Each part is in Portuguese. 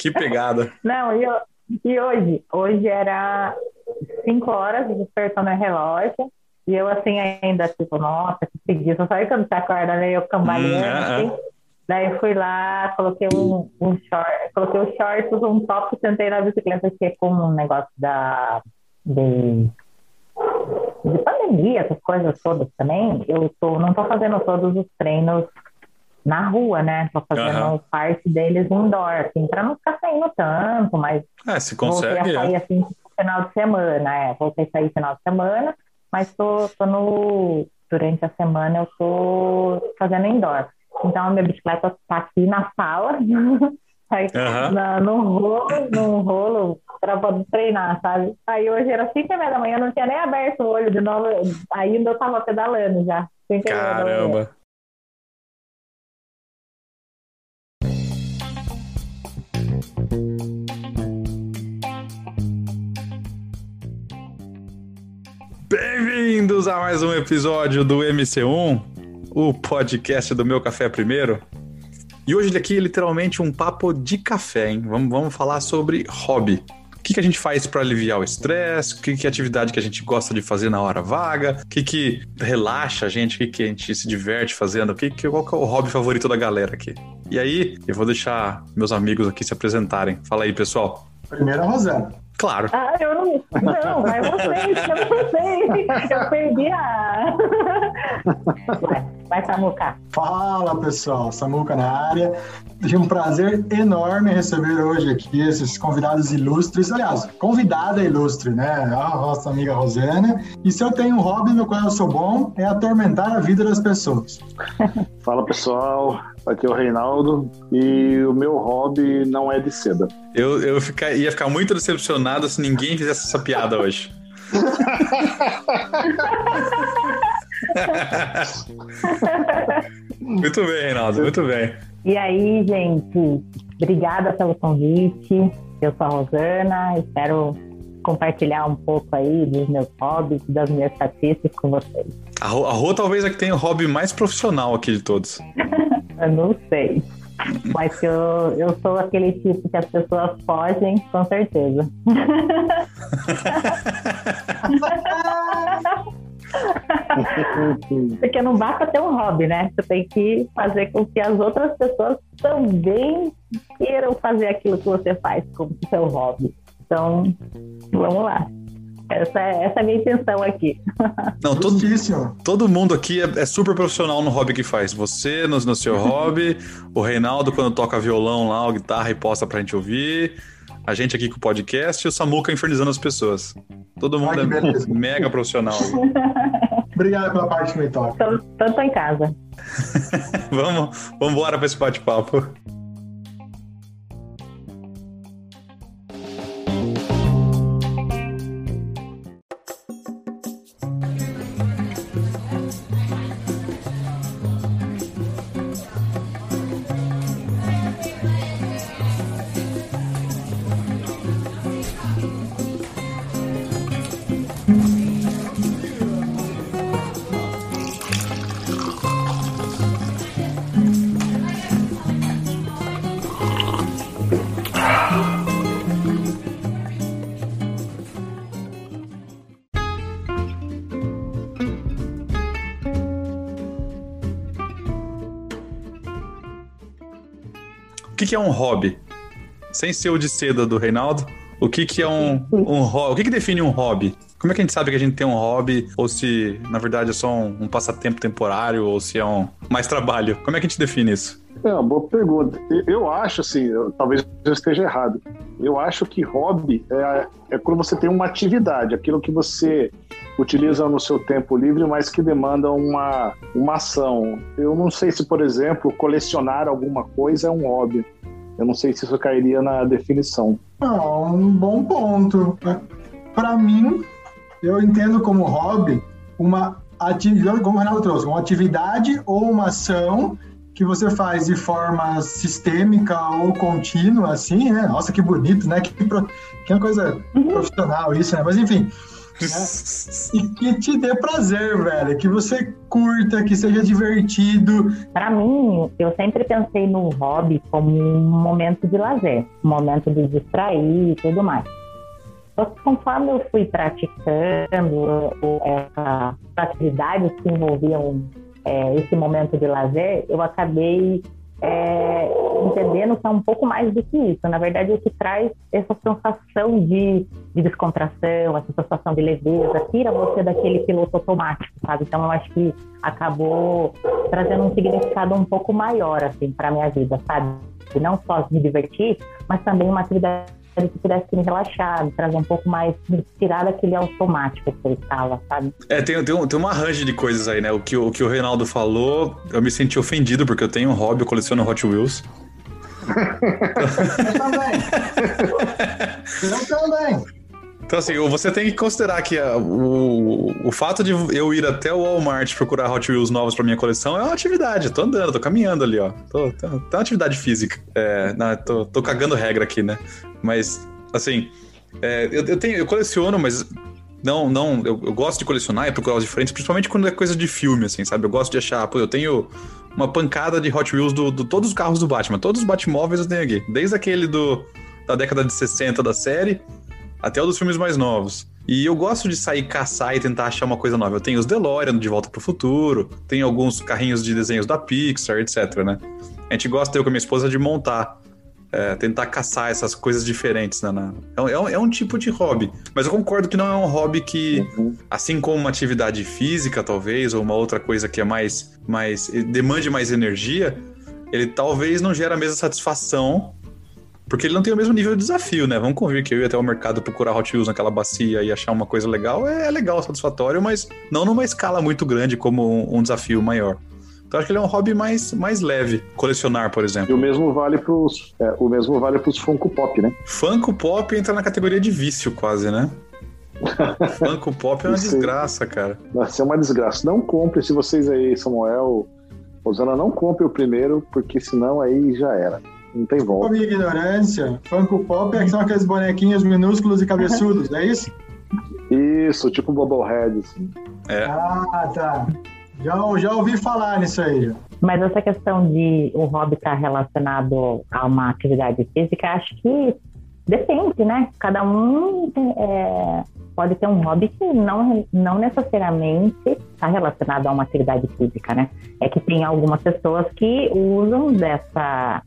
Que pegada. Não, e, e hoje? Hoje era 5 horas, despertando o relógio. E eu assim ainda, tipo, nossa, que preguiça. Sabe quando você acorda, né? Eu cambaleando, assim. É. Daí fui lá, coloquei um, um short, coloquei os shorts, um top, sentei na bicicleta, que é com um negócio da, de, de pandemia, essas coisas todas também. Eu tô, não tô fazendo todos os treinos na rua, né? Tô fazendo uhum. parte deles indoor, assim, pra não ficar saindo tanto, mas é, se consegue, voltei a sair, é. assim, final de semana, é, voltei a sair final de semana, mas tô, tô no, durante a semana eu tô fazendo indoor. Então, a minha bicicleta está aqui na sala, aí, uhum. na, no rolo, no rolo, para poder treinar, sabe? Aí hoje era 5 e meia da manhã, não tinha nem aberto o olho de novo, ainda eu estava pedalando já. Caramba! Bem-vindos a mais um episódio do MC1 o podcast do Meu Café Primeiro. E hoje aqui é literalmente um papo de café, hein? Vamos, vamos falar sobre hobby. O que, que a gente faz para aliviar o estresse? Que, que é atividade que a gente gosta de fazer na hora vaga? O que, que relaxa a gente? O que, que a gente se diverte fazendo? Que, que, qual que é o hobby favorito da galera aqui? E aí, eu vou deixar meus amigos aqui se apresentarem. Fala aí, pessoal. Primeiro a Rosana. Claro. Ah, eu não. Não, é vocês, eu não sei. Eu perdi a. Vai, vai, Samuca. Fala, pessoal. Samuca na área. Tive um prazer enorme receber hoje aqui esses convidados ilustres. Aliás, convidada ilustre, né? A nossa amiga Rosana. E se eu tenho um hobby no qual eu sou bom, é atormentar a vida das pessoas. Fala, pessoal. Aqui é o Reinaldo e o meu hobby não é de seda. Eu, eu ficar, ia ficar muito decepcionado se ninguém fizesse essa piada hoje. muito bem, Reinaldo, muito bem. E aí, gente, obrigada pelo convite. Eu sou a Rosana, espero compartilhar um pouco aí dos meus hobbies, das minhas estatísticas com vocês. A Rô, a Rô talvez é que tenha o hobby mais profissional aqui de todos. eu não sei. Mas eu, eu sou aquele tipo que as pessoas fogem, com certeza. Porque não basta ter um hobby, né? Você tem que fazer com que as outras pessoas também queiram fazer aquilo que você faz como seu hobby. Então, vamos lá. Essa é, essa é a minha intenção aqui. Não, todo, todo mundo aqui é, é, super profissional no hobby que faz. Você no, no seu hobby, o Reinaldo quando toca violão lá, ou guitarra e posta pra gente ouvir, a gente aqui com o podcast e o Samuca infernizando as pessoas. Todo mundo Ai, é mega profissional. Obrigado pela parte que me toca. Tanto em casa. vamos, vamos embora para esse bate-papo. Que, é um hobby? Sem ser o de seda do Reinaldo, o que, que é um, um hobby? O que, que define um hobby? Como é que a gente sabe que a gente tem um hobby, ou se, na verdade, é só um, um passatempo temporário, ou se é um mais trabalho? Como é que a gente define isso? É uma boa pergunta. Eu acho, assim, eu, talvez eu esteja errado. Eu acho que hobby é, é quando você tem uma atividade, aquilo que você utiliza no seu tempo livre, mas que demanda uma, uma ação. Eu não sei se, por exemplo, colecionar alguma coisa é um hobby. Eu não sei se isso cairia na definição. Não, um bom ponto. Para mim, eu entendo como hobby uma atividade, como o Renato trouxe, uma atividade ou uma ação que você faz de forma sistêmica ou contínua, assim, né? Nossa, que bonito, né? Que, pro... que é uma coisa uhum. profissional isso, né? Mas enfim, e que te dê prazer, velho. Que você curta, que seja divertido. Para mim, eu sempre pensei no hobby como um momento de lazer, um momento de distrair e tudo mais. Só que conforme eu fui praticando essas atividades que envolviam é, esse momento de lazer, eu acabei é, entendendo que é um pouco mais do que isso. Na verdade, o que traz essa sensação de, de descontração, essa sensação de leveza, tira você daquele piloto automático, sabe? Então, eu acho que acabou trazendo um significado um pouco maior, assim, para minha vida, sabe? E não só me divertir, mas também uma atividade que pudesse me relaxar, me trazer um pouco mais, me tirar daquele automático que ele estava, sabe? É, tem, tem, tem uma range de coisas aí, né? O que, o que o Reinaldo falou, eu me senti ofendido, porque eu tenho um hobby, eu coleciono Hot Wheels. eu também. eu também. Então, assim, você tem que considerar que a, o, o fato de eu ir até o Walmart procurar Hot Wheels novos para minha coleção é uma atividade. Eu tô andando, tô caminhando ali, ó. Tô, tô, tô uma atividade física. É, não, tô, tô cagando regra aqui, né? Mas, assim, é, eu, eu, tenho, eu coleciono, mas não, não, eu, eu, gosto de colecionar e procurar os diferentes, principalmente quando é coisa de filme, assim, sabe? Eu gosto de achar, pô, eu tenho uma pancada de Hot Wheels do, do todos os carros do Batman, todos os Batmóveis eu tenho aqui, desde aquele do da década de 60 da série até o dos filmes mais novos. E eu gosto de sair caçar e tentar achar uma coisa nova. Eu tenho os DeLorean de Volta para o Futuro, tenho alguns carrinhos de desenhos da Pixar, etc, né? A gente gosta, eu com a minha esposa, de montar, é, tentar caçar essas coisas diferentes. Né? É, é, um, é, um, tipo de hobby. Mas eu concordo que não é um hobby que, uhum. assim como uma atividade física, talvez, ou uma outra coisa que é mais, mais demande mais energia, ele talvez não gera a mesma satisfação porque ele não tem o mesmo nível de desafio, né? Vamos convir que eu ir até o mercado procurar Hot Wheels naquela bacia e achar uma coisa legal é, é legal, satisfatório, mas não numa escala muito grande como um, um desafio maior. Então acho que ele é um hobby mais, mais leve, colecionar, por exemplo. E o mesmo vale pros, é, o mesmo vale pros Funko Pop, né? Funko Pop entra na categoria de vício quase, né? Funko Pop é uma Isso desgraça, cara. Isso é uma desgraça. Não compre se vocês aí, Samuel, Rosana, não compre o primeiro, porque senão aí já era. Não tem volta. Minha ignorância, Funko Pop é que são aqueles bonequinhos minúsculos e cabeçudos, é isso? Isso, tipo Bobblehead, assim. É. Ah, tá. Já, já ouvi falar nisso aí. Mas essa questão de o hobby estar relacionado a uma atividade física, acho que depende, né? Cada um é, pode ter um hobby que não, não necessariamente está relacionado a uma atividade física, né? É que tem algumas pessoas que usam dessa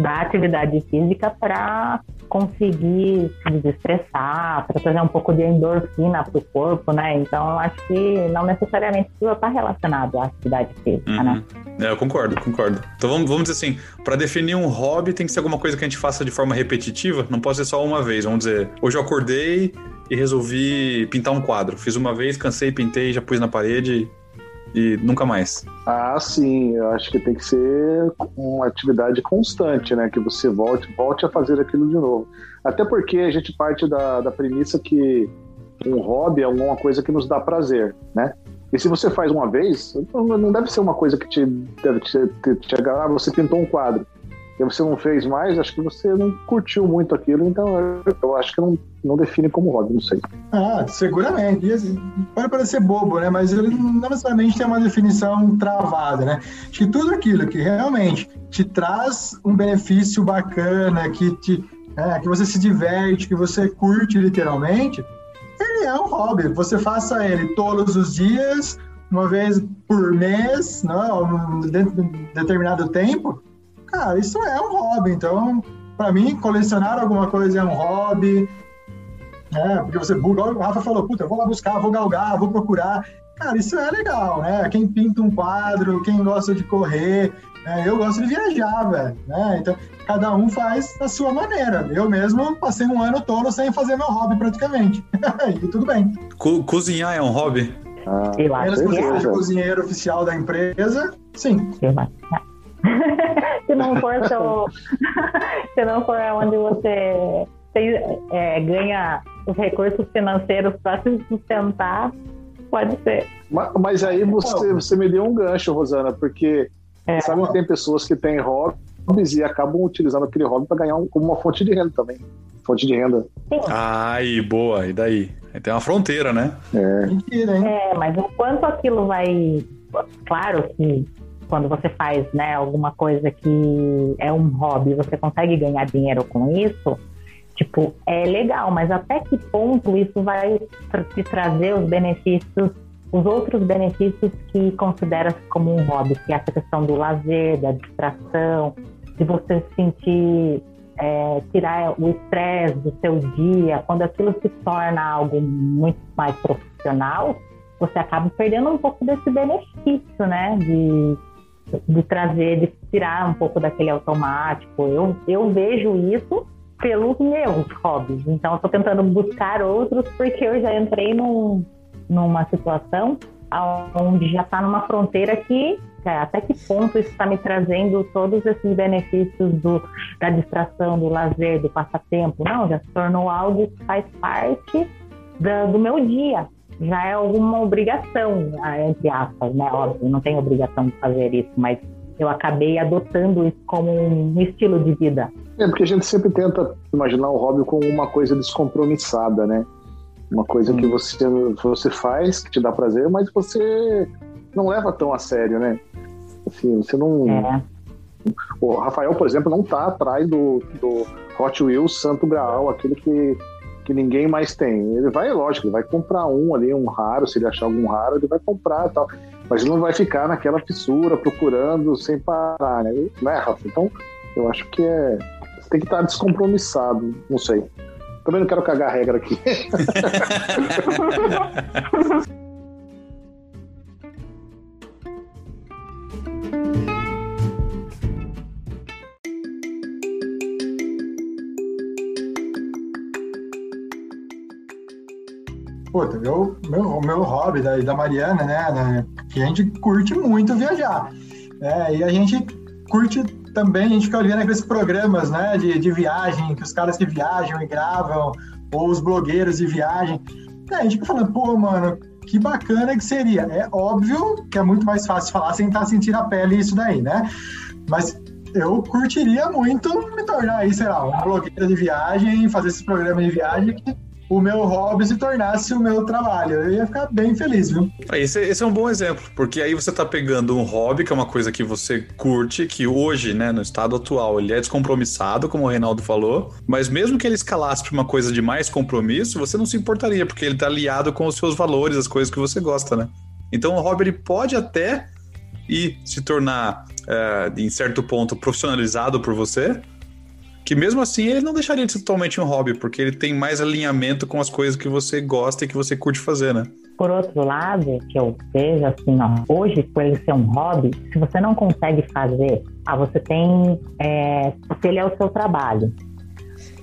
da atividade física para conseguir se desestressar, para trazer um pouco de endorfina para o corpo, né? Então, acho que não necessariamente precisa estar relacionado à atividade física, né? uhum. né? É, eu concordo, concordo. Então, vamos, vamos dizer assim, para definir um hobby tem que ser alguma coisa que a gente faça de forma repetitiva, não pode ser só uma vez. Vamos dizer, hoje eu acordei e resolvi pintar um quadro. Fiz uma vez, cansei, pintei, já pus na parede e nunca mais. Ah, sim, eu acho que tem que ser uma atividade constante, né? Que você volte, volte a fazer aquilo de novo. Até porque a gente parte da, da premissa que um hobby é alguma coisa que nos dá prazer, né? E se você faz uma vez, não deve ser uma coisa que te deve te, te, te você pintou um quadro e você não fez mais, acho que você não curtiu muito aquilo, então eu acho que não, não define como hobby, não sei. Ah, seguramente. E, assim, pode parecer bobo, né? Mas ele não necessariamente tem uma definição travada, né? Acho que tudo aquilo que realmente te traz um benefício bacana, que, te, é, que você se diverte, que você curte literalmente, ele é um hobby. Você faça ele todos os dias, uma vez por mês, não, dentro de um determinado tempo, cara, isso é um hobby. Então, para mim, colecionar alguma coisa é um hobby. É, porque você, o Rafa falou, puta, eu vou lá buscar, vou galgar, vou procurar. Cara, isso é legal, né? Quem pinta um quadro, quem gosta de correr, né? eu gosto de viajar, velho, né? Então, cada um faz da sua maneira. Eu mesmo passei um ano todo sem fazer meu hobby praticamente. e tudo bem. Co cozinhar é um hobby? Ah, acho que você seja cozinheiro oficial da empresa, sim. Eu acho. se não for seu, se não for onde você tem, é, ganha os recursos financeiros para se sustentar, pode ser. Mas, mas, aí você, você me deu um gancho, Rosana, porque é. sabe que tem pessoas que têm hobbies e acabam utilizando aquele hobby para ganhar um, como uma fonte de renda também. Fonte de renda. Sim. Ai, boa, e daí? Tem uma fronteira, né? É. Mentira, hein? É, mas o quanto aquilo vai. Claro que quando você faz né, alguma coisa que é um hobby, você consegue ganhar dinheiro com isso, tipo, é legal, mas até que ponto isso vai te trazer os benefícios, os outros benefícios que considera como um hobby, que é essa questão do lazer, da distração, de você sentir é, tirar o estresse do seu dia, quando aquilo se torna algo muito mais profissional, você acaba perdendo um pouco desse benefício, né? De, de trazer, de tirar um pouco daquele automático. Eu, eu vejo isso pelos meus hobbies. Então, eu estou tentando buscar outros porque eu já entrei num, numa situação onde já está numa fronteira que até que ponto isso está me trazendo todos esses benefícios do, da distração, do lazer, do passatempo. Não, já se tornou algo que faz parte da, do meu dia. Já é alguma obrigação, ah, entre aspas, né? Óbvio, não tenho obrigação de fazer isso, mas eu acabei adotando isso como um estilo de vida. É, porque a gente sempre tenta imaginar o hobby como uma coisa descompromissada, né? Uma coisa que você, você faz, que te dá prazer, mas você não leva tão a sério, né? Assim, você não. É. O Rafael, por exemplo, não tá atrás do, do Hot Wheels Santo Graal, aquele que, que ninguém mais tem. Ele vai, lógico, ele vai comprar um ali, um raro, se ele achar algum raro, ele vai comprar e tal. Mas ele não vai ficar naquela fissura procurando sem parar, né? Não é, Rafa? Então, eu acho que é. Você tem que estar descompromissado, não sei. Também não quero cagar a regra aqui. meu, meu, meu hobby da, da Mariana, né, né, que a gente curte muito viajar. É, e a gente curte também, a gente fica olhando aqueles programas, né, de, de viagem, que os caras que viajam e gravam, ou os blogueiros de viagem. É, a gente fica falando, pô, mano, que bacana que seria. É óbvio que é muito mais fácil falar sem estar sentindo a pele isso daí, né? Mas eu curtiria muito me tornar aí, sei lá, um blogueiro de viagem, fazer esses programas de viagem que o meu hobby se tornasse o meu trabalho. Eu ia ficar bem feliz, viu? Esse, esse é um bom exemplo, porque aí você está pegando um hobby, que é uma coisa que você curte, que hoje, né, no estado atual, ele é descompromissado, como o Reinaldo falou, mas mesmo que ele escalasse para uma coisa de mais compromisso, você não se importaria, porque ele está aliado com os seus valores, as coisas que você gosta, né? Então o hobby ele pode até ir se tornar, é, em certo ponto, profissionalizado por você, que mesmo assim ele não deixaria de ser totalmente um hobby, porque ele tem mais alinhamento com as coisas que você gosta e que você curte fazer, né? Por outro lado, que eu vejo assim, ó, hoje, por ele ser um hobby, se você não consegue fazer, ah, você tem, é, se ele é o seu trabalho,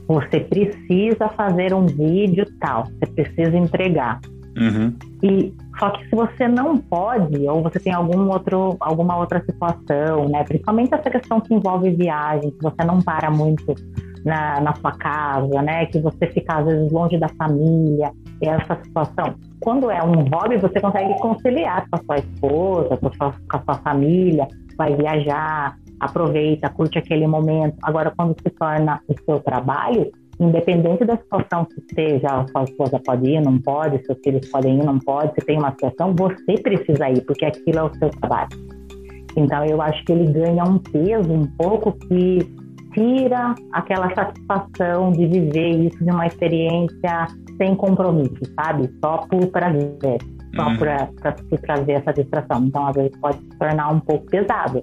você precisa fazer um vídeo tal, você precisa entregar. Uhum. E só que se você não pode, ou você tem algum outro, alguma outra situação, né? Principalmente essa questão que envolve viagem, que você não para muito na, na sua casa, né? Que você fica às vezes longe da família, essa situação. Quando é um hobby, você consegue conciliar com a sua esposa, com a sua, com a sua família, vai viajar, aproveita, curte aquele momento. Agora, quando se torna o seu trabalho, independente da situação que seja, a sua esposa pode ir, não pode, seus filhos podem ir, não pode, se tem uma situação, você precisa ir, porque aquilo é o seu trabalho. Então, eu acho que ele ganha um peso um pouco que tira aquela satisfação de viver isso de uma experiência sem compromisso, sabe? Só por prazer, só uhum. para se trazer essa distração. Então, às vezes, pode se tornar um pouco pesado,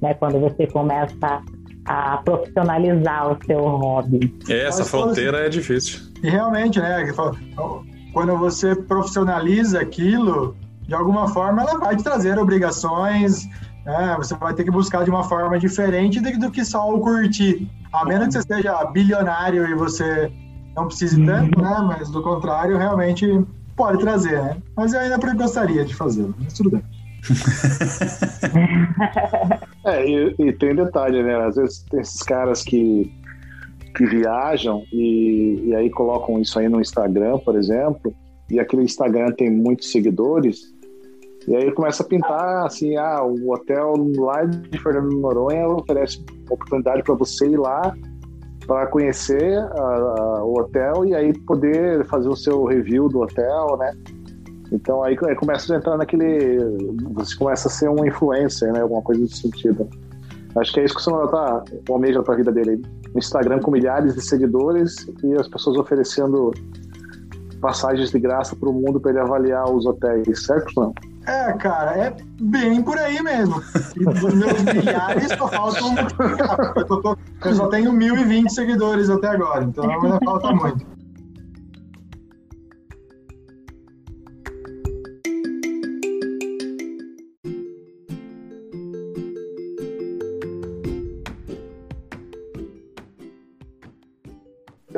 né? Quando você começa a profissionalizar o seu hobby. Essa fronteira é difícil. E realmente, né? Quando você profissionaliza aquilo, de alguma forma ela vai te trazer obrigações, né? você vai ter que buscar de uma forma diferente do que só o curtir. A menos que você seja bilionário e você não precise tanto, né? Mas do contrário, realmente pode trazer, né? Mas eu ainda gostaria de fazer, mas tudo bem. é, e, e, tem detalhe, né? Às vezes tem esses caras que, que viajam e, e aí colocam isso aí no Instagram, por exemplo, e aquele Instagram tem muitos seguidores, e aí começa a pintar assim, ah, o hotel lá de Fernando Noronha oferece oportunidade para você ir lá para conhecer a, o hotel e aí poder fazer o seu review do hotel, né? Então aí, aí começa a entrar naquele. Você começa a ser um influencer, né? Alguma coisa nesse sentido. Acho que é isso que o Samuel tá, almeja para a vida dele. Instagram com milhares de seguidores e as pessoas oferecendo passagens de graça para o mundo para ele avaliar os hotéis, certo não? É, cara, é bem por aí mesmo. E dos meus milhares só faltam multiplicar. Eu, tô, eu só tenho 1.020 seguidores até agora, então ainda falta muito.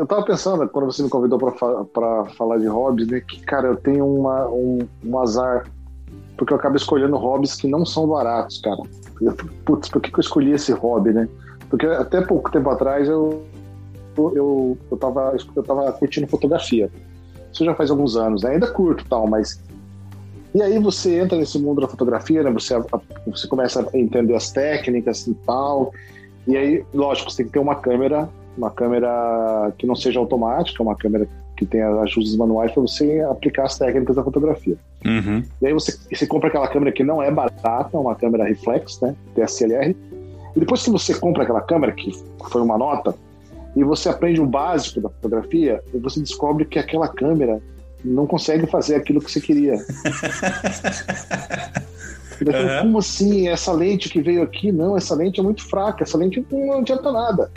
Eu tava pensando, quando você me convidou para falar de hobbies, né, que, cara, eu tenho uma, um, um azar, porque eu acabo escolhendo hobbies que não são baratos, cara. Eu, putz, por que, que eu escolhi esse hobby, né? Porque até pouco tempo atrás eu, eu, eu, tava, eu tava curtindo fotografia. Isso já faz alguns anos, né? ainda curto tal, mas. E aí você entra nesse mundo da fotografia, né? Você, você começa a entender as técnicas e tal. E aí, lógico, você tem que ter uma câmera uma câmera que não seja automática, uma câmera que tenha ajustes manuais para você aplicar as técnicas da fotografia. Uhum. E aí você, você compra aquela câmera que não é barata, uma câmera reflex, né, DSLR. E depois que você compra aquela câmera, que foi uma nota, e você aprende o básico da fotografia, você descobre que aquela câmera não consegue fazer aquilo que você queria. uhum. Como assim? Essa lente que veio aqui, não, essa lente é muito fraca, essa lente não adianta nada.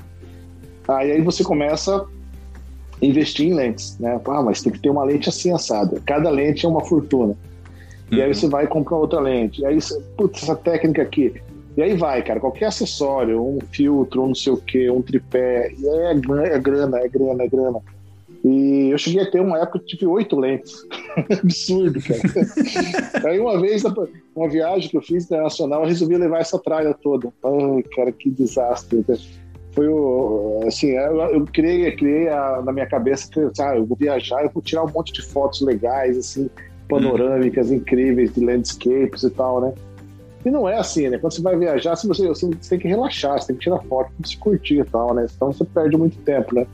Aí, aí você começa a investir em lentes, né? Ah, mas tem que ter uma lente assim assada. Cada lente é uma fortuna. E aí uhum. você vai comprar outra lente. E aí, putz, essa técnica aqui. E aí vai, cara, qualquer acessório, um filtro, um não sei o que, um tripé, é, é grana, é grana, é grana. E eu cheguei a ter uma época que tive oito lentes. Absurdo, cara. aí uma vez, uma viagem que eu fiz internacional, eu resolvi levar essa tralha toda. Ai, cara, que desastre foi o assim eu, eu criei criei a, na minha cabeça que ah, eu vou viajar eu vou tirar um monte de fotos legais assim panorâmicas hum. incríveis de landscapes e tal né? E não é assim né? Quando você vai viajar você, você tem que relaxar você tem que tirar foto para se curtir e tal né? Então você perde muito tempo né?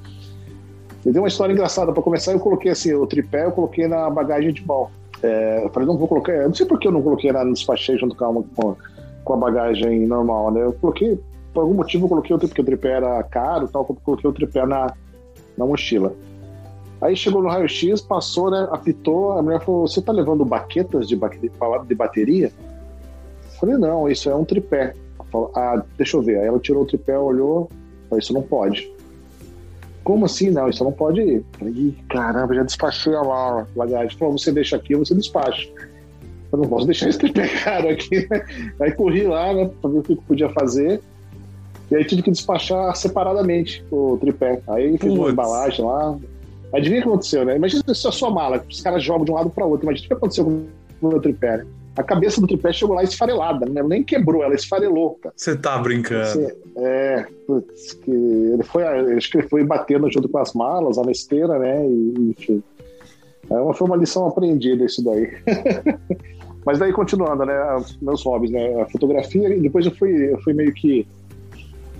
E tem uma história engraçada para começar eu coloquei assim o tripé eu coloquei na bagagem de mão é, eu falei não vou colocar eu não sei por que eu não coloquei na, no despachei junto com a, com a bagagem normal né? Eu coloquei por algum motivo eu coloquei o tripé, porque o tripé era caro tal, eu coloquei o tripé na, na mochila. Aí chegou no raio-x, passou, né? Apitou, a mulher falou: Você tá levando baquetas de, de bateria? Eu falei: Não, isso é um tripé. Falou, ah, deixa eu ver. Aí ela tirou o tripé, olhou, falou: Isso não pode. Como assim? Não, isso não pode ir. Falei: Caramba, já despachei a mala. Bagagem. Falou: Você deixa aqui, você despacha. Eu não posso deixar esse tripé caro aqui, né? Aí corri lá, né, pra ver o que podia fazer. E aí tive que despachar separadamente o tripé. Aí fiz uma embalagem lá. Adivinha o que aconteceu, né? Imagina se a sua mala, os caras jogam de um lado para outro. Imagina o que aconteceu com o meu tripé, né? A cabeça do tripé chegou lá esfarelada, né? nem quebrou, ela esfarelou. Você tá brincando. É, putz, que ele foi, acho que ele foi batendo junto com as malas, a esteira, né? E, enfim. É, foi uma lição aprendida isso daí. Mas daí continuando, né? Meus hobbies, né? A fotografia, e depois eu fui, eu fui meio que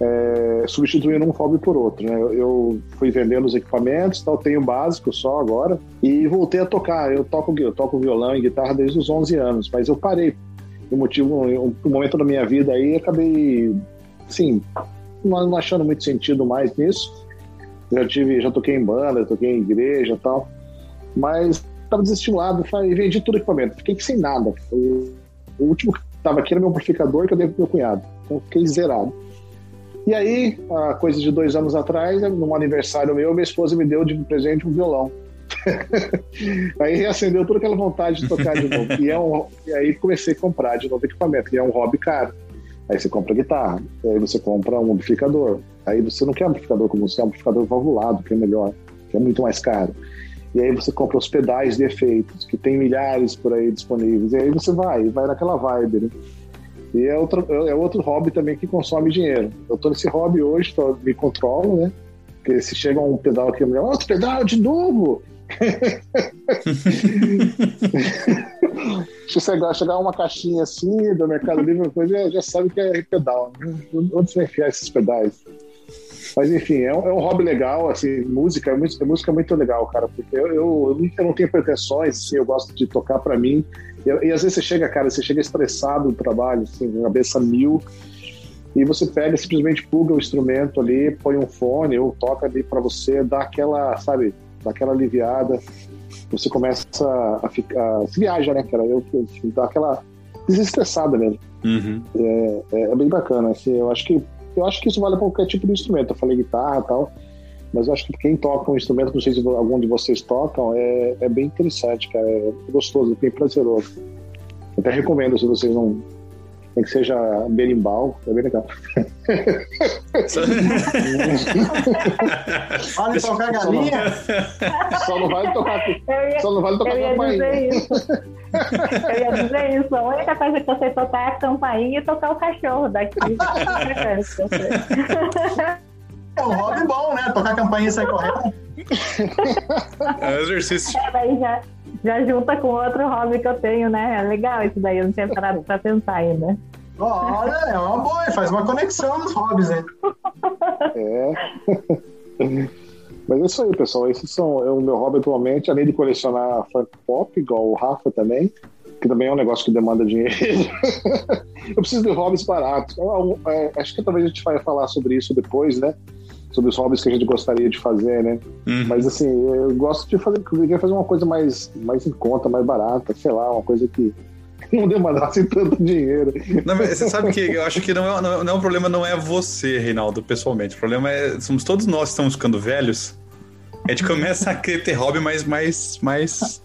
é, substituindo um hobby por outro. Né? Eu fui vendendo os equipamentos, tal, tenho básico só agora, e voltei a tocar. Eu toco, eu toco violão e guitarra desde os 11 anos, mas eu parei. Um motivo, um, um momento da minha vida aí, acabei, assim, não achando muito sentido mais nisso. Já tive, já toquei em banda, toquei em igreja tal, mas estava desestimulado e vendi todo o equipamento. Fiquei sem nada. O, o último que estava aqui era meu amplificador que eu dei pro meu cunhado. Então fiquei zerado. E aí, há coisa de dois anos atrás, num aniversário meu, minha esposa me deu de presente um violão. aí reacendeu toda aquela vontade de tocar de novo. E, é um, e aí comecei a comprar de novo equipamento, e é um hobby caro. Aí você compra guitarra, aí você compra um amplificador. Aí você não quer amplificador como você quer um amplificador valvulado, que é melhor, que é muito mais caro. E aí você compra os pedais de efeitos, que tem milhares por aí disponíveis. E aí você vai, vai naquela vibe, né? E é outro, é outro hobby também que consome dinheiro. Eu tô nesse hobby hoje, tô, me controlo, né? Porque se chega um pedal aqui, eu me outro pedal de novo! se chegar, chegar uma caixinha assim do Mercado Livre, coisa, já, já sabe que é pedal. Né? Onde você vai enfiar esses pedais? Mas enfim, é um, é um hobby legal, assim, música, música, música é muito legal, cara, porque eu, eu, eu não tenho pretensões, assim, eu gosto de tocar para mim. E, e, às vezes você chega, cara, você chega estressado do trabalho, assim, cabeça mil, e você pega simplesmente pluga o instrumento ali, põe um fone ou toca ali para você, dá aquela, sabe, dá aquela aliviada. Você começa a ficar, se viaja, né, cara? Eu, eu dá aquela desestressada mesmo. Uhum. É, é, é, bem bacana, assim, eu acho que eu acho que isso vale para qualquer tipo de instrumento. Eu falei guitarra e tal, mas eu acho que quem toca um instrumento, não sei se algum de vocês tocam, é, é bem interessante, cara. É gostoso, é bem prazeroso. Até recomendo se vocês não. Tem que seja berimbau, é bem legal. Olha tocar galinha. Só não vale tocar. Só não vale tocar campainha. Eu ia dizer isso. A única coisa que eu sei tocar é a campainha e tocar o cachorro daqui. É um hobby bom, né? Tocar campainha e sair correndo. É um exercício. É, daí já, já junta com outro hobby que eu tenho, né? É legal isso daí, eu não tinha parado pra pensar ainda. Olha, é uma boa, faz uma conexão nos hobbies, hein? É. Mas é isso aí, pessoal. Esses são é o meu hobby atualmente, além de colecionar funk pop, igual o Rafa também, que também é um negócio que demanda dinheiro. eu preciso de hobbies baratos. É, acho que talvez a gente vai falar sobre isso depois, né? Sobre os hobbies que a gente gostaria de fazer, né? Uhum. Mas assim, eu gosto de fazer, eu fazer uma coisa mais, mais em conta, mais barata, sei lá, uma coisa que não demandasse tanto dinheiro. Não, você sabe que eu acho que não é, não, não é o problema, não é você, Reinaldo, pessoalmente. O problema é. Somos todos nós que estamos ficando velhos. A gente começa a querer ter hobby mais, mais, mais,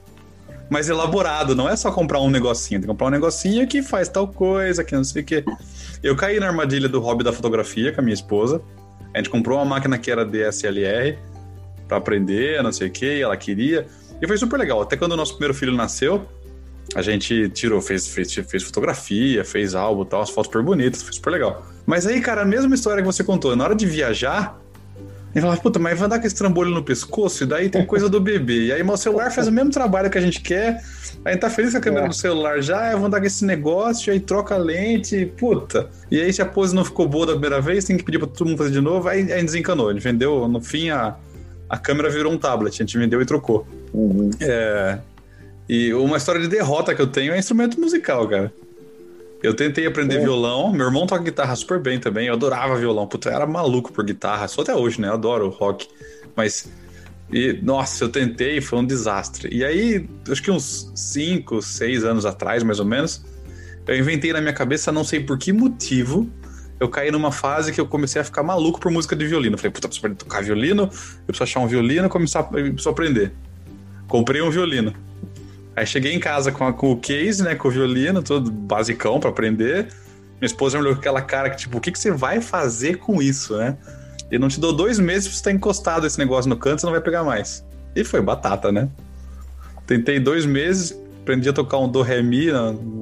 mais elaborado. Não é só comprar um negocinho. Tem que comprar um negocinho que faz tal coisa, que não sei o quê. Eu caí na armadilha do hobby da fotografia com a minha esposa. A gente comprou uma máquina que era DSLR para aprender, não sei o que, ela queria. E foi super legal. Até quando o nosso primeiro filho nasceu, a gente tirou, fez, fez, fez fotografia, fez álbum tal, as fotos super bonitas, foi super legal. Mas aí, cara, a mesma história que você contou, na hora de viajar, ele falava, puta, mas vai andar com esse trambolho no pescoço e daí tem coisa do bebê. E aí o celular faz o mesmo trabalho que a gente quer, aí tá feliz com a câmera é. do celular já, eu vou andar com esse negócio, aí troca a lente, puta. E aí se a pose não ficou boa da primeira vez, tem que pedir pra todo mundo fazer de novo, aí, aí desencanou. A gente vendeu, no fim, a, a câmera virou um tablet, a gente vendeu e trocou. Uhum. É... E uma história de derrota que eu tenho é instrumento musical, cara. Eu tentei aprender é. violão, meu irmão toca guitarra super bem também, eu adorava violão, puta, eu era maluco por guitarra, só até hoje, né? Eu adoro rock. Mas, e, nossa, eu tentei foi um desastre. E aí, acho que uns 5, 6 anos atrás, mais ou menos, eu inventei na minha cabeça, não sei por que motivo, eu caí numa fase que eu comecei a ficar maluco por música de violino. Eu falei, puta, eu preciso tocar violino, eu preciso achar um violino e começar, eu preciso aprender. Comprei um violino. Aí cheguei em casa com, a, com o case, né, com o violino, todo basicão para aprender. Minha esposa me olhou com aquela cara que, tipo, o que, que você vai fazer com isso, né? E não te dou dois meses pra você estar encostado esse negócio no canto, você não vai pegar mais. E foi batata, né? Tentei dois meses, aprendi a tocar um do ré mi,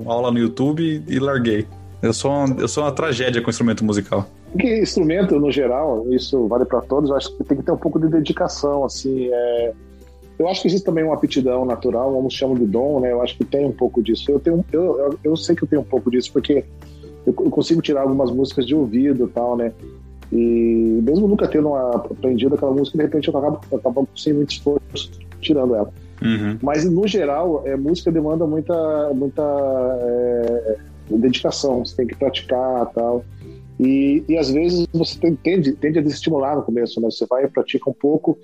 aula no YouTube e, larguei. Eu sou, uma, eu sou uma tragédia com instrumento musical. Que instrumento, no geral, isso vale para todos, eu acho que tem que ter um pouco de dedicação, assim, é eu acho que existe também uma aptidão natural, vamos chamar de dom, né? Eu acho que tem um pouco disso. Eu tenho, eu, eu, sei que eu tenho um pouco disso porque eu, consigo tirar algumas músicas de ouvido, tal, né? E mesmo nunca tendo aprendido aquela música, de repente eu acabo, eu acabo sem muito esforço tirando ela. Uhum. Mas no geral, é, música demanda muita, muita é, dedicação. Você tem que praticar, tal. E, e às vezes você tem, tende, tende a desestimular no começo, né? Você vai e pratica um pouco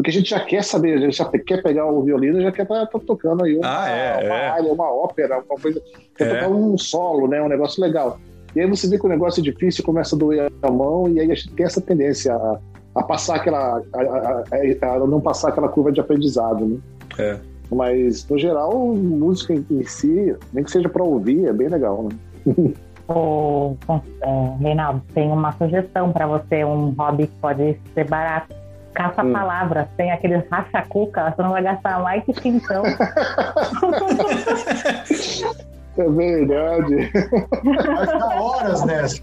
porque a gente já quer saber, a gente já quer pegar o violino, já quer estar tá, tá tocando aí uma, ah, é, uma é. área, uma ópera, uma coisa, quer é. tocar um solo, né, um negócio legal. E aí você vê que o negócio é difícil, começa a doer a mão, e aí a gente tem essa tendência a, a passar aquela, a, a, a, não passar aquela curva de aprendizado, né? É. Mas, no geral, música em, em si, nem que seja para ouvir, é bem legal, né? Ô, é, Reinaldo, tem uma sugestão para você, um hobby que pode ser barato caça-palavras, hum. tem aqueles racha-cuca, você não vai gastar mais que então. é verdade. Vai ficar horas nessa.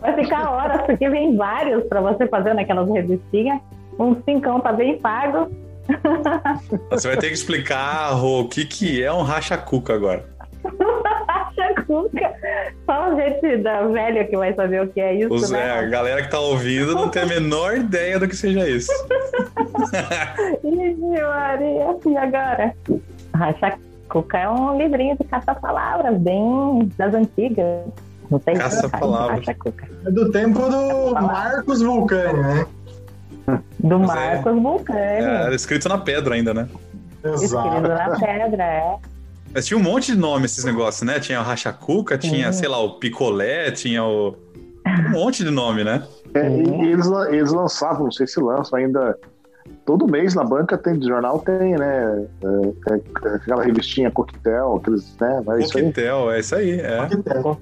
Vai ficar horas, porque vem vários para você fazer naquelas revistinhas. Um cincão tá bem pago. Você vai ter que explicar, Rô, o que, que é um racha-cuca agora. Cuca. Só a gente da velha que vai saber o que é isso, Os, né? É, a galera que tá ouvindo não tem a menor ideia do que seja isso. Ixi, Maria, e agora? Racha Cuca é um livrinho de caça-palavras, bem das antigas. Não sei Caça-palavras. É do tempo do Marcos Vulcani, né? Do Mas Marcos. É, era escrito na pedra ainda, né? Escrito na pedra, é. Mas tinha um monte de nome esses negócios, né? Tinha o Rachacuca, tinha, sei lá, o Picolé, tinha o. Um monte de nome, né? É, e, e eles, eles lançavam, não sei se lançam ainda. Todo mês na banca tem de jornal, tem, né? É, é, aquela revistinha Coquetel, aqueles, né? Aí. Coquetel, é isso aí, é. Coquetel,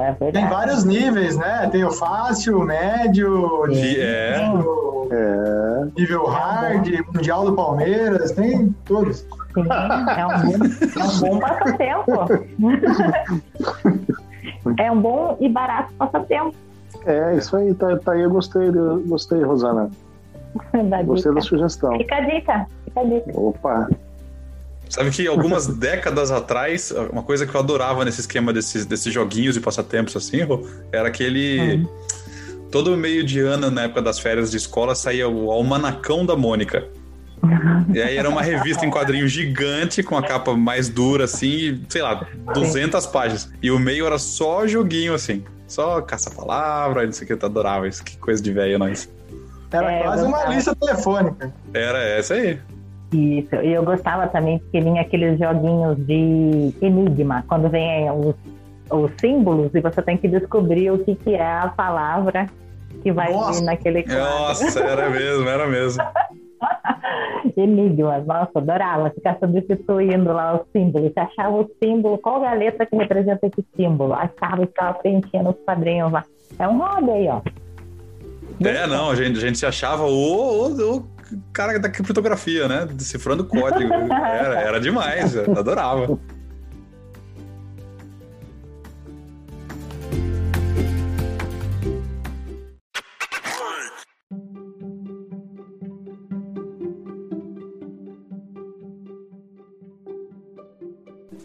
é verdade. Tem vários níveis, né? Tem o fácil, o médio, De- é. o É, nível hard, mundial do Palmeiras, tem todos. Sim, é um bom, é um bom passatempo. é um bom e barato passatempo. é isso aí, tá, tá aí, eu gostei, eu gostei, Rosana. Da Gostei da dica. sugestão. Fica a dica, fica a dica. Opa, Sabe que algumas décadas atrás, uma coisa que eu adorava nesse esquema desses, desses joguinhos e passatempos assim, era aquele. Todo meio de ano, na época das férias de escola, saía o Almanacão da Mônica. E aí era uma revista em quadrinho gigante, com a capa mais dura, assim, e, sei lá, 200 páginas. E o meio era só joguinho, assim. Só caça-palavra, e não sei o que, eu adorava isso. Que coisa de velho, nós. Era É, quase uma lista telefônica. Era essa aí. Isso, e eu gostava também porque vinha aqueles joguinhos de enigma, quando vem os, os símbolos e você tem que descobrir o que, que é a palavra que vai Nossa. vir naquele quadro. Nossa, era mesmo, era mesmo. Enigmas, nossa, adorava ficar substituindo lá os símbolos. Você achava o símbolo, qual é a letra que representa esse símbolo? Achava e ficava preenchendo os quadrinhos lá. É um hobby aí, ó. É, não, a gente, a gente se achava o, o, o cara da criptografia, né? Decifrando código. Era, era demais, eu adorava.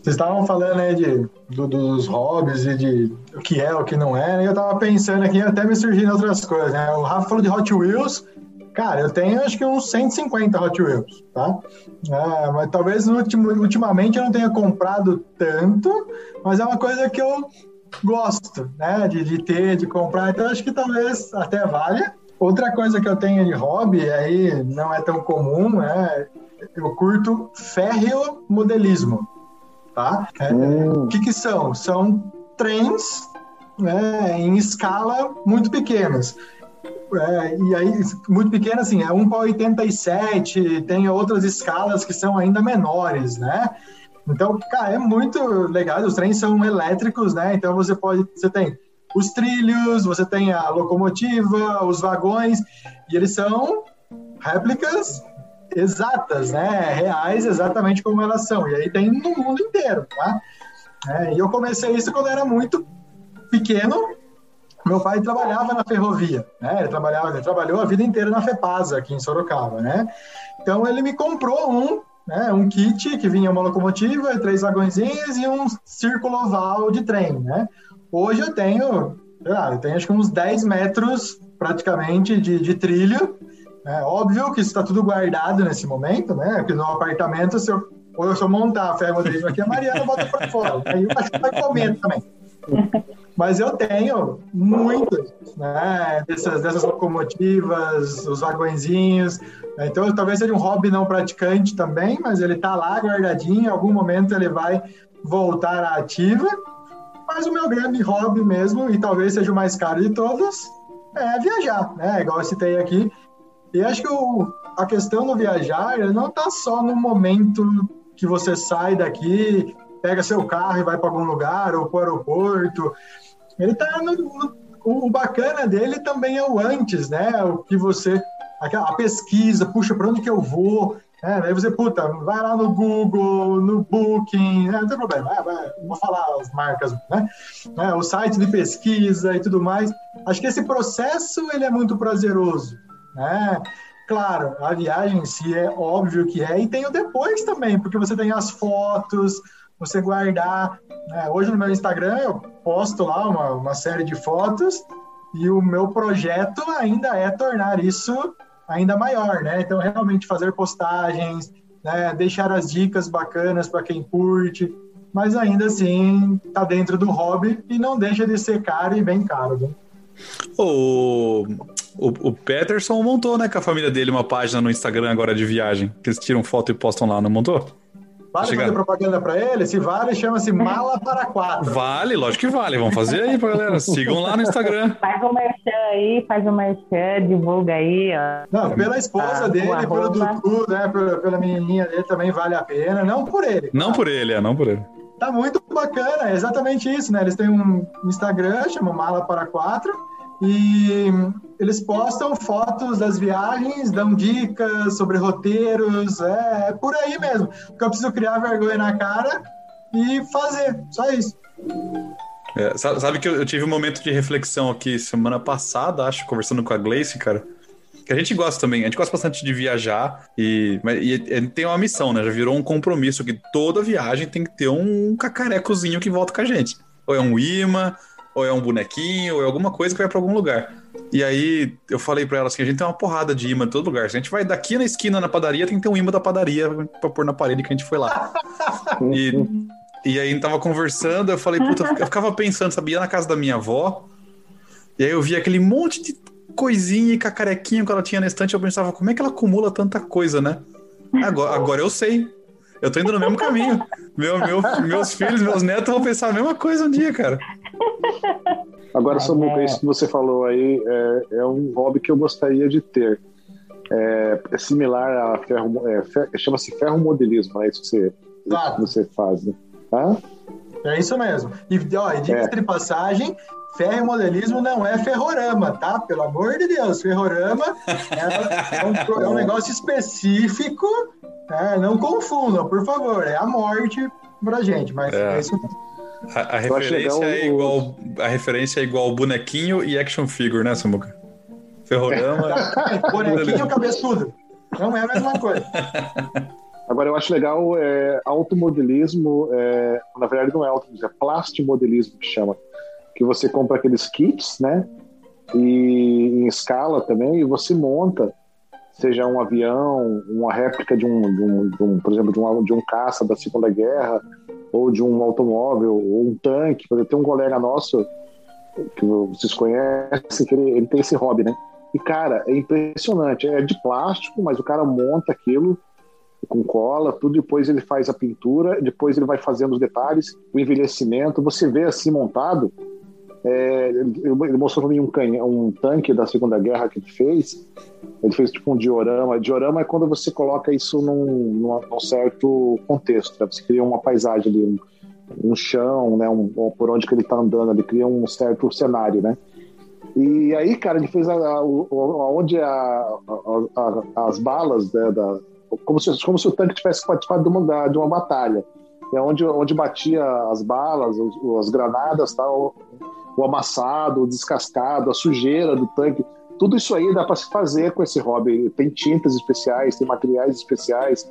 Vocês estavam falando aí de, do- dos hobbies e de o que é, o que não é, né? Eu tava pensando aqui, até me surgindo outras coisas, né? O Rafa falou de Hot Wheels. Cara, eu tenho acho que uns 150 Hot Wheels, tá? É, mas talvez ultimamente eu não tenha comprado tanto, mas é uma coisa que eu gosto, né? De, de ter, de comprar. Então acho que talvez até valha. Outra coisa que eu tenho de hobby, aí não é tão comum, né? Eu curto ferromodelismo, tá? É, Hum. o que, que são? São trens né, em escala muito pequenas. É, e aí, muito pequena, assim, é 1 para 87, tem outras escalas que são ainda menores, né? Então, cara, é muito legal. Os trens são elétricos, né? Então você pode. Você tem os trilhos, você tem a locomotiva, os vagões, e eles são réplicas exatas, né? Reais, exatamente como elas são. E aí tem no mundo inteiro, tá? É, e eu comecei isso quando era muito pequeno. Meu pai trabalhava na ferrovia, né? Ele trabalhava, ele trabalhou a vida inteira na Fepasa aqui em Sorocaba, né? Então ele me comprou um, né? Um kit que vinha uma locomotiva, três vagõezinhos e um círculo oval de trem, né? Hoje eu tenho, sei lá, eu tenho acho que uns 10 metros praticamente de, de trilho. É óbvio que está tudo guardado nesse momento, né? Porque no apartamento, se eu, ou eu montar a ferro aqui, a Mariana bota para fora. Aí o cachorro vai comer também. Mas eu tenho muitas, né? Dessas, dessas locomotivas, os vagõezinhos. Então, talvez seja um hobby não praticante também, mas ele tá lá guardadinho. Em algum momento ele vai voltar à ativa. Mas o meu grande hobby mesmo, e talvez seja o mais caro de todos, é viajar, né? Igual eu citei aqui. E acho que o, a questão do viajar ele não está só no momento que você sai daqui, pega seu carro e vai para algum lugar ou para o aeroporto. Ele está no, no o, bacana dele também é o antes, né? O que você a pesquisa, puxa, para onde que eu vou? É, aí você, puta, vai lá no Google, no Booking, né? não tem problema, vai, vai, vou falar as marcas, né? É, o site de pesquisa e tudo mais. Acho que esse processo ele é muito prazeroso, né? Claro, a viagem em si é óbvio que é, e tem o depois também, porque você tem as fotos, você guardar. Né? Hoje no meu Instagram eu posto lá uma, uma série de fotos e o meu projeto ainda é tornar isso ainda maior, né? Então, realmente fazer postagens, né? deixar as dicas bacanas para quem curte, mas ainda assim tá dentro do hobby e não deixa de ser caro e bem caro. Né? O, o, Peterson montou, né, com a família dele uma página no Instagram agora de viagem, que eles tiram foto e postam lá, não montou? Vale Chegar... fazer propaganda para ele? Se vale, chama-se Mala para Quatro. Vale, lógico que vale. Vamos fazer aí pra galera. Sigam lá no Instagram. Faz um merchan aí, faz um merchan, divulga aí. Ó. Não, pela esposa ah, dele, pelo Dudu, né? Pela, pela menininha dele também vale a pena. Não por ele. Não tá? por ele, é, não por ele. Tá muito bacana, é exatamente isso, né? Eles têm um Instagram, chama Mala para Quatro e eles postam fotos das viagens, dão dicas sobre roteiros, é, é por aí mesmo. Porque eu preciso criar vergonha na cara e fazer, só isso. É, sabe que eu, tive um momento de reflexão aqui semana passada, acho, conversando com a Gleice, cara. Que a gente gosta também, a gente gosta bastante de viajar e, e, e tem uma missão, né? Já virou um compromisso que toda viagem tem que ter um cacarecozinho que volta com a gente. Ou é um imã, ou é um bonequinho, ou é alguma coisa que vai para algum lugar. E aí eu falei para ela assim: a gente tem uma porrada de imã em todo lugar. Se a gente vai daqui na esquina na padaria, tem que ter um imã da padaria pra pôr na parede que a gente foi lá. e, e aí a gente tava conversando, eu falei, puta, eu ficava pensando, sabia, na casa da minha avó. E aí eu vi aquele monte de coisinha e cacarequinho que ela tinha na estante. Eu pensava, como é que ela acumula tanta coisa, né? Agora, agora eu sei. Eu tô indo no mesmo caminho. Meu, meu, meus filhos, meus netos vão pensar a mesma coisa um dia, cara. Agora, Samuca, isso que você falou aí é, é, um hobby que eu gostaria de ter. É, é similar a ferro, é, fer, chama-se ferromodelismo, é isso que você, claro. que você faz, né? Hã? É isso mesmo. E, ó, e diga é. de passagem, ferromodelismo não é ferrorama, tá? Pelo amor de Deus, ferrorama é, é, um, é um, negócio específico, né? não confundam, por favor, é a morte pra gente, mas é, é isso mesmo. A, a referência é igual, a referência é igual bonequinho e action figure, né, Samuca? Ferrorama. bonequinho cabeçudo. Não é a mesma coisa. Agora, eu acho legal é, automodelismo, é, na verdade não é automodelismo, é plastimodelismo que chama. Que você compra aqueles kits, né? E em escala também, e você monta, seja um avião, uma réplica de um, de um, de um por exemplo, de um, de um caça da Segunda Guerra, ou de um automóvel, ou um tanque. Tem um colega nosso que vocês conhecem, que ele, ele tem esse hobby, né? E, cara, é impressionante. É de plástico, mas o cara monta aquilo com cola, tudo. Depois ele faz a pintura, depois ele vai fazendo os detalhes, o envelhecimento. Você vê assim montado, é, ele, ele, mostrou para mim um, canhão, um tanque da Segunda Guerra que ele fez. Ele fez tipo um diorama. Diorama é quando você coloca isso num, num, certo contexto. Né? Você cria uma paisagem ali, um, um chão, né? Um, por onde que ele está andando. Ele cria um certo cenário, né? E aí, cara, ele fez a, a, a onde a, as balas, né, da, como, se, como se o tanque tivesse participado de uma, de uma batalha. É onde, onde batia as balas, as granadas, tal, o amassado, o descascado, a sujeira do tanque. Tudo isso aí dá para se fazer com esse hobby. Tem tintas especiais, tem materiais especiais,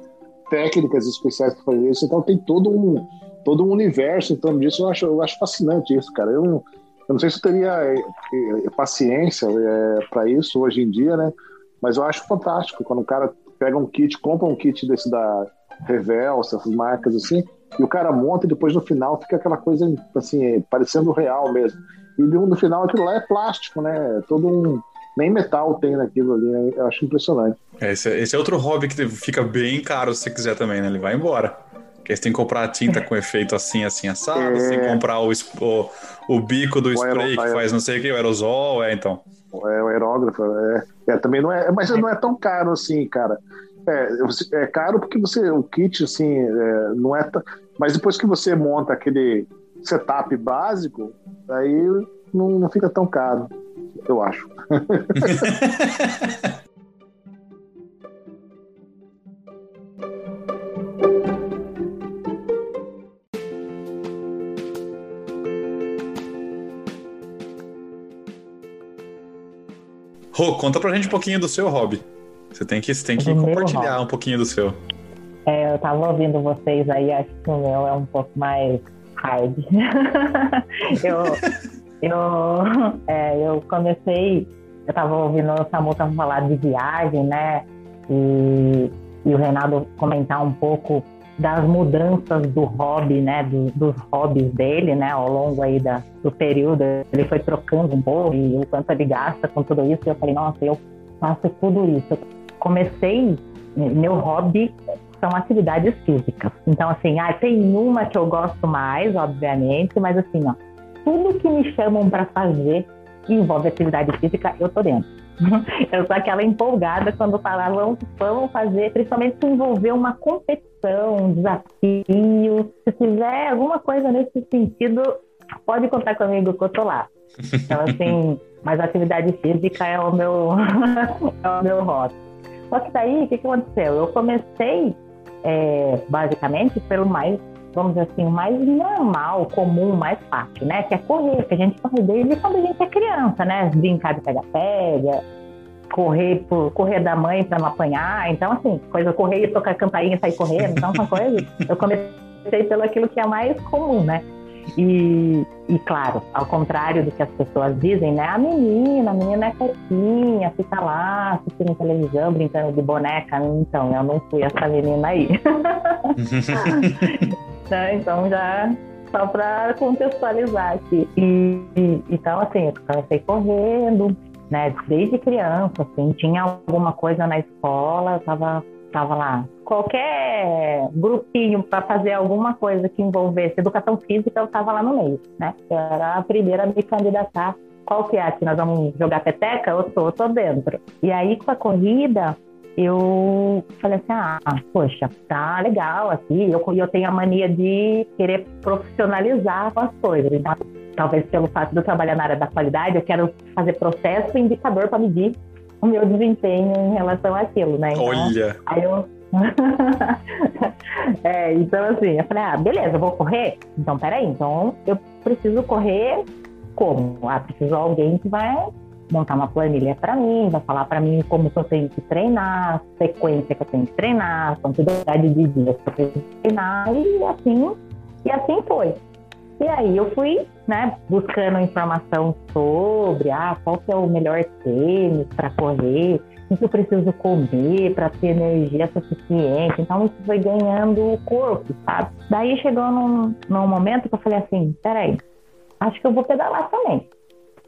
técnicas especiais para fazer isso. Então tem todo um, todo um universo em torno disso. Eu acho, eu acho fascinante isso, cara. Eu não, eu não sei se eu teria é, é, paciência é, para isso hoje em dia, né? Mas eu acho fantástico quando o cara pega um kit, compra um kit desse da Revel, essas marcas assim, e o cara monta e depois no final fica aquela coisa assim, parecendo real mesmo. E no final aquilo lá é plástico, né? Todo um. Nem metal tem naquilo ali, né? Eu acho impressionante. É, esse, é, esse é outro hobby que fica bem caro se você quiser também, né? Ele vai embora. Porque você tem que comprar a tinta com efeito assim, assim, assado, é... você tem que comprar o, o, o bico do o spray que faz não sei o que, o aerosol, é, então. É, o aerógrafo, é. é. Também não é, mas não é tão caro assim, cara. É, é caro porque você, o kit, assim, é, não é. Mas depois que você monta aquele setup básico, aí não, não fica tão caro, eu acho. Rô, conta pra gente um pouquinho do seu hobby. Você tem que, você tem que compartilhar um pouquinho do seu. É, eu tava ouvindo vocês aí, acho que o meu é um pouco mais hard. eu, eu, é, eu comecei, eu tava ouvindo o Samu falar de viagem, né? E, e o Renato comentar um pouco das mudanças do hobby, né, do, dos hobbies dele, né, ao longo aí da, do período, ele foi trocando um pouco e o quanto ele gasta com tudo isso, e eu falei, nossa, eu faço tudo isso. comecei, meu hobby são atividades físicas. Então, assim, ah, tem uma que eu gosto mais, obviamente, mas assim, ó, tudo que me chamam para fazer que envolve atividade física, eu tô dentro. Eu sou aquela empolgada quando falavam, vamos fazer, principalmente se envolver uma competição, um desafio. Se tiver alguma coisa nesse sentido, pode contar comigo que eu tô lá. Então, assim, mas atividade física é o meu, é o meu hobby. Só que daí, o que, que aconteceu? Eu comecei, é, basicamente, pelo mais vamos dizer assim, mais normal, comum, mais fácil, né? Que é correr, que a gente corre desde quando a gente é criança, né? Brincar de pega-pega, correr por correr da mãe para não apanhar. Então, assim, coisa correr e tocar campainha e sair correndo. Então, são coisas. Eu comecei pelo aquilo que é mais comum, né? E, e, claro, ao contrário do que as pessoas dizem, né? A menina, a menina é quietinha, fica lá assistindo televisão, brincando de boneca. Então, eu não fui essa menina aí. né? Então já só para contextualizar aqui. E, e, então, assim, eu comecei correndo, né? Desde criança, assim, tinha alguma coisa na escola, eu tava, tava lá. Qualquer grupinho para fazer alguma coisa que envolvesse educação física, eu tava lá no meio, né? Eu era a primeira a me candidatar. Qual que é? Aqui nós vamos jogar peteca? Eu tô, eu tô dentro. E aí, com a corrida, eu falei assim, ah, poxa, tá legal aqui. Eu, eu tenho a mania de querer profissionalizar as coisas. Então, talvez pelo fato de eu trabalhar na área da qualidade, eu quero fazer processo e indicador para medir o meu desempenho em relação àquilo, né? Então, Olha! Aí eu... é, então assim, eu falei, ah, beleza, vou correr? Então, peraí, então eu preciso correr como? Ah, preciso de alguém que vai montar uma planilha para mim, vai falar para mim como que eu tenho que treinar, sequência que eu tenho que treinar, quantidade de dias que eu tenho que treinar, e assim, e assim foi. E aí eu fui, né, buscando informação sobre, ah, qual que é o melhor tênis para correr, o que eu preciso comer para ter energia suficiente. Então isso foi ganhando o corpo, sabe? Daí chegou num, num momento que eu falei assim, peraí, acho que eu vou pedalar também.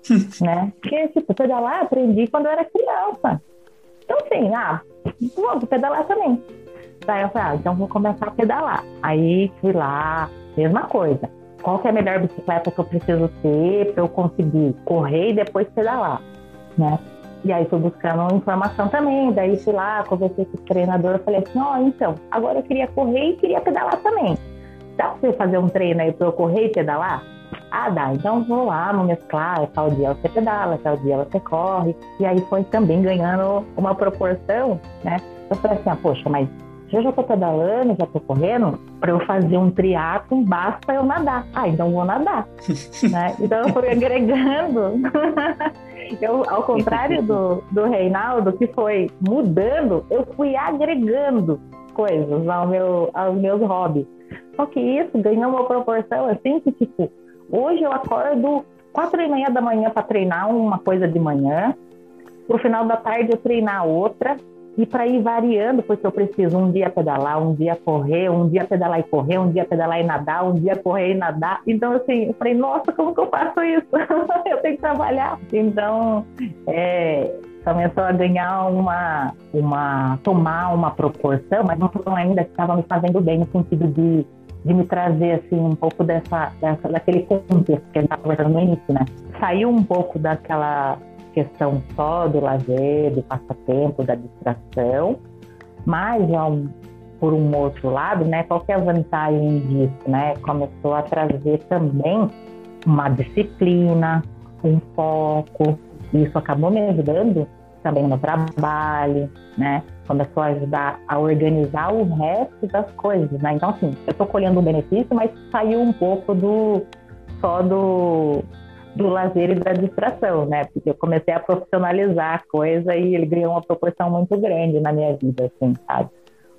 né? Porque, tipo, pedalar aprendi quando eu era criança. Então, assim, ah, vou pedalar também. Daí eu falei, ah, então vou começar a pedalar. Aí fui lá, mesma coisa. Qual que é a melhor bicicleta que eu preciso ter para eu conseguir correr e depois pedalar, né? E aí fui buscando informação também, daí fui lá, conversei com o treinador, falei assim, ó, oh, então, agora eu queria correr e queria pedalar também. Dá pra você fazer um treino aí para eu correr e pedalar? Ah, dá, então vou lá, vou mesclar, tal dia você pedala, tal dia você corre. E aí foi também ganhando uma proporção, né? Eu falei assim, ah, poxa, mas eu já estou pedalando, já estou correndo, para eu fazer um triatlo, basta eu nadar. Ah, então vou nadar. né? Então eu fui agregando. eu, ao contrário do, do Reinaldo, que foi mudando, eu fui agregando coisas ao meu, aos meus hobbies. Só que isso ganhou uma proporção assim que, tipo, Hoje eu acordo quatro e meia da manhã para treinar uma coisa de manhã, no final da tarde eu treinar outra, e para ir variando, porque eu preciso um dia pedalar, um dia correr, um dia pedalar e correr, um dia pedalar e nadar, um dia correr e nadar. Então, assim, eu falei, nossa, como que eu faço isso? eu tenho que trabalhar. Então, é, começou a ganhar uma, uma, tomar uma proporção, mas não ainda que estava me fazendo bem no sentido de de me trazer assim um pouco dessa, dessa daquele contexto que a gente estava no início, né? Saiu um pouco daquela questão só do lazer, do passatempo, da distração, mas um, por um outro lado, né? Qual é a vantagem disso, né? Começou a trazer também uma disciplina, um foco. Isso acabou me ajudando também no trabalho, né? Começou a ajudar a organizar o resto das coisas, né? Então, assim, eu estou colhendo o benefício, mas saiu um pouco do só do, do lazer e da distração, né? Porque eu comecei a profissionalizar a coisa e ele ganhou uma proporção muito grande na minha vida, assim, sabe?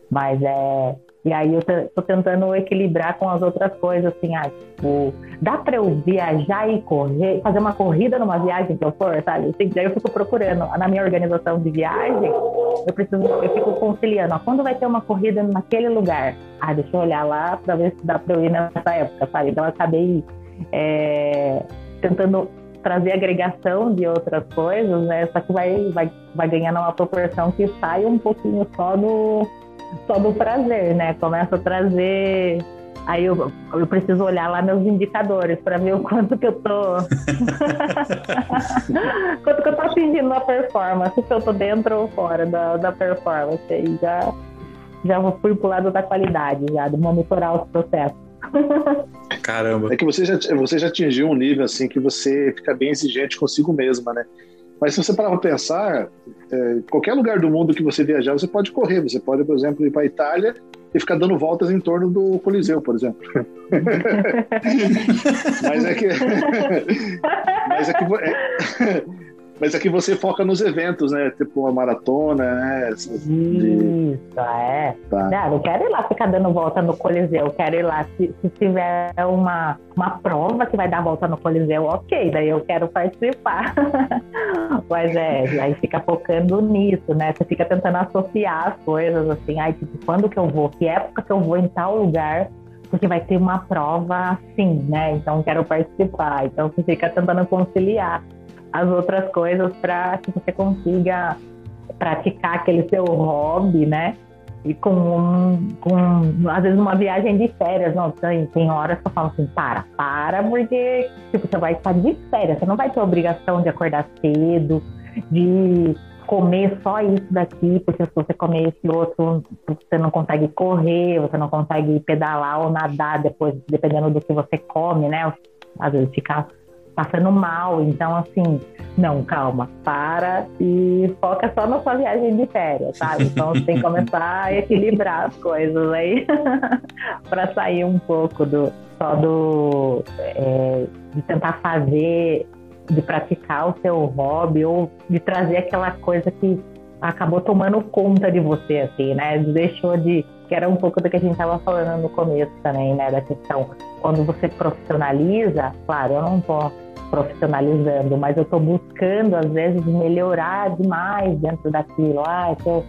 Mas é, E aí eu tô tentando equilibrar com as outras coisas, assim, ah, tipo, dá para eu viajar e correr, fazer uma corrida numa viagem que eu for, sabe? Assim, daí eu fico procurando, na minha organização de viagem, eu preciso, eu fico conciliando, ó, quando vai ter uma corrida naquele lugar? Ah, deixa eu olhar lá para ver se dá para eu ir nessa época, sabe? Então eu acabei é, tentando trazer agregação de outras coisas, né? Só que vai, vai, vai ganhando uma proporção que sai um pouquinho só do só do prazer, né? Começa a trazer. Aí eu, eu preciso olhar lá meus indicadores para ver o quanto que eu tô. quanto que eu tô atingindo a performance, se eu tô dentro ou fora da, da performance. Aí já, já fui pro lado da qualidade, já, de monitorar os processos. Caramba. É que você já, você já atingiu um nível assim que você fica bem exigente consigo mesma, né? Mas se você parar para pensar, é, qualquer lugar do mundo que você viajar, você pode correr. Você pode, por exemplo, ir para a Itália e ficar dando voltas em torno do Coliseu, por exemplo. mas é que. mas é que. É... Mas aqui você foca nos eventos, né? Tipo uma maratona, né? Isso, de... é. Tá. Não, não quero ir lá ficar dando volta no Coliseu. Quero ir lá se, se tiver uma, uma prova que vai dar volta no Coliseu, ok, daí eu quero participar. Mas é, aí fica focando nisso, né? Você fica tentando associar as coisas, assim, ai, tipo, quando que eu vou? Que época que eu vou em tal lugar? porque vai ter uma prova assim, né? Então quero participar. Então você fica tentando conciliar as outras coisas para que você consiga praticar aquele seu hobby, né? E com, um, com às vezes uma viagem de férias, não, tem, tem horas que eu falo assim, para, para, porque tipo, você vai estar de férias, você não vai ter obrigação de acordar cedo, de comer só isso daqui, porque se você comer esse outro, você não consegue correr, você não consegue pedalar ou nadar depois, dependendo do que você come, né? Às vezes ficar passando mal. Então, assim, não, calma, para e foca só na sua viagem de férias, sabe? Então, você tem que começar a equilibrar as coisas aí para sair um pouco do só do é, de tentar fazer, de praticar o seu hobby ou de trazer aquela coisa que acabou tomando conta de você, assim, né? Deixou de que era um pouco do que a gente estava falando no começo também, né? Da questão quando você profissionaliza, claro, eu não estou profissionalizando, mas eu estou buscando, às vezes, melhorar demais dentro daquilo. Ah, eu,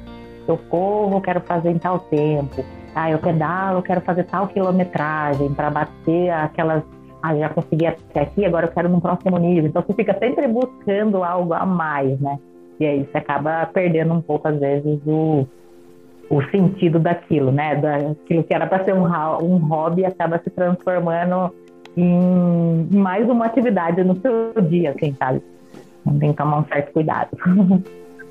eu corro, quero fazer em tal tempo. Ah, eu pedalo, quero fazer tal quilometragem para bater aquelas. Ah, já consegui até aqui, agora eu quero num próximo nível. Então você fica sempre buscando algo a mais, né? E aí você acaba perdendo um pouco, às vezes, o, o sentido daquilo, né? Daquilo que era para ser um, um hobby acaba se transformando em mais uma atividade no seu dia, assim, sabe? Então, tem que tomar um certo cuidado.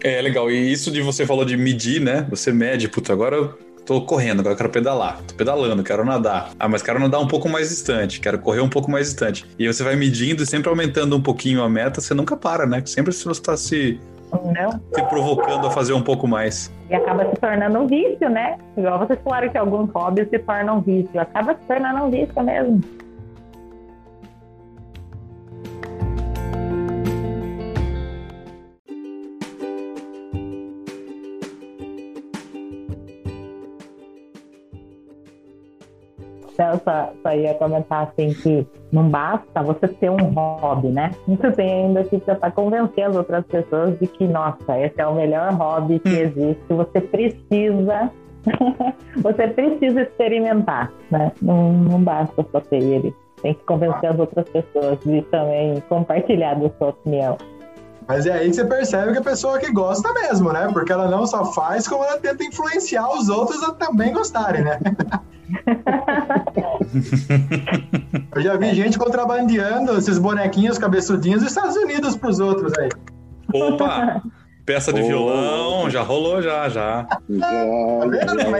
É, legal. E isso de você falou de medir, né? Você mede, puta, agora tô correndo, agora eu quero pedalar. Tô pedalando, quero nadar. Ah, mas quero nadar um pouco mais distante, quero correr um pouco mais distante. E você vai medindo e sempre aumentando um pouquinho a meta, você nunca para, né? Sempre você está se, Não. se provocando a fazer um pouco mais. E acaba se tornando um vício, né? Igual vocês falaram que alguns hobbies se tornam um vício. Acaba se tornando um vício mesmo. Eu só, só ia comentar assim que não basta você ter um hobby, né? Você tem ainda que tentar convencer as outras pessoas de que, nossa, esse é o melhor hobby que hum. existe. Você precisa, você precisa experimentar, né? Não, não basta só ter ele. Tem que convencer as outras pessoas de também compartilhar da sua opinião. Mas é aí que você percebe que a pessoa que gosta mesmo, né? Porque ela não só faz, como ela tenta influenciar os outros a também gostarem, né? Eu já vi gente contrabandeando esses bonequinhos cabeçudinhos dos Estados Unidos para os outros aí. Opa! Peça de oh. violão, já rolou, já, já. tá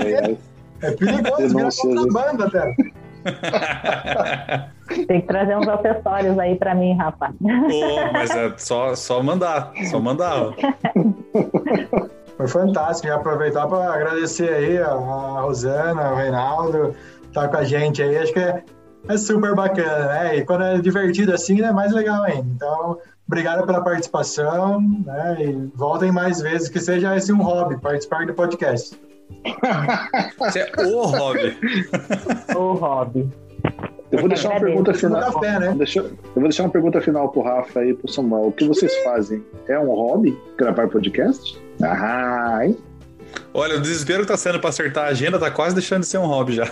é, é perigoso, vira contrabando até. Tem que trazer uns acessórios aí para mim, rapaz. Oh, mas é só, só mandar, só mandar. Foi fantástico. E aproveitar para agradecer aí a, a Rosana, o Reinaldo, tá com a gente aí. Acho que é, é super bacana, né? E quando é divertido assim, é mais legal ainda. Então, obrigado pela participação, né? E voltem mais vezes, que seja esse um hobby, participar do podcast. Você é o hobby. o hobby. Eu vou deixar uma pergunta final. Café, né? Deixa, eu vou deixar uma pergunta final pro Rafa e pro Samuel. O que vocês fazem? É um hobby gravar podcast? Ah, hein? Olha, o desespero que tá sendo para acertar a agenda tá quase deixando de ser um hobby já.